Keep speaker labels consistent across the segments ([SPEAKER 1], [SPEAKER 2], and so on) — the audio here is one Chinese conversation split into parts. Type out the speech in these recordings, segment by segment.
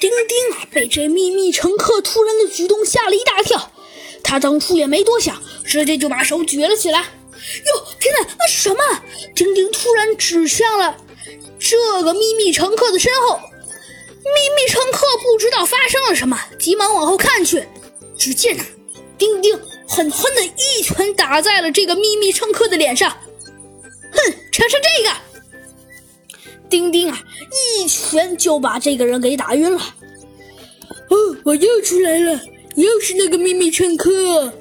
[SPEAKER 1] 丁丁啊，被这秘密乘客突然的举动吓了一大跳。他当初也没多想，直接就把手举了起来。哟，天哪，那是什么？丁丁突然指向了这个秘密乘客的身后。秘密乘客不知道发生了什么，急忙往后看去。只见呐，丁丁狠狠的一拳打在了这个秘密乘客的脸上。哼，尝尝这个！丁丁啊，一拳就把这个人给打晕了。
[SPEAKER 2] 哦，我又出来了，又是那个秘密乘客。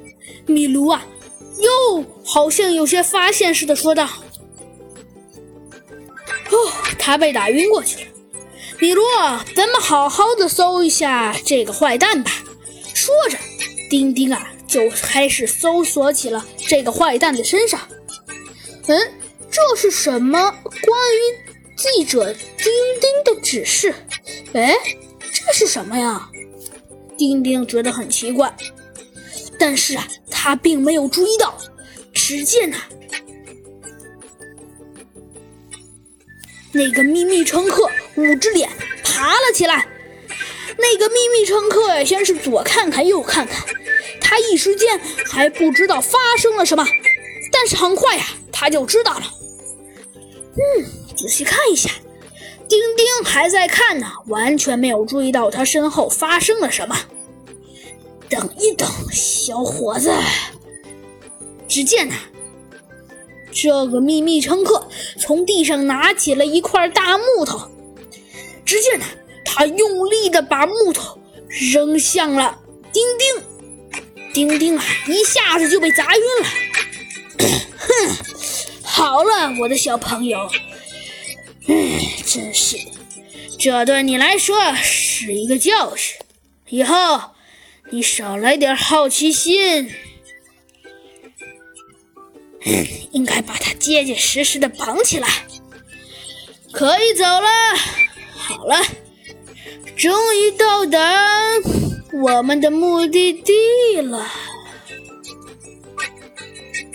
[SPEAKER 1] 米卢啊，又好像有些发现似的说道。哦，他被打晕过去了。米卢，咱们好好的搜一下这个坏蛋吧。说着，丁丁啊就开始搜索起了这个坏蛋的身上。嗯，这是什么？关于记者丁丁的指示？哎，这是什么呀？丁丁觉得很奇怪，但是啊，他并没有注意到。只见呐，那个秘密乘客捂着脸爬了起来。那个秘密乘客，先是左看看右看看，他一时间还不知道发生了什么，但是很快呀，他就知道了。嗯，仔细看一下，丁丁还在看呢，完全没有注意到他身后发生了什么。等一等，小伙子。只见呢，这个秘密乘客从地上拿起了一块大木头。只见呢，他用力的把木头扔向了丁丁。丁丁啊，一下子就被砸晕了。好了，我的小朋友，唉，真是的，这对你来说是一个教训。以后你少来点好奇心。应该把他结结实实的绑起来。可以走了。好了，终于到达我们的目的地了。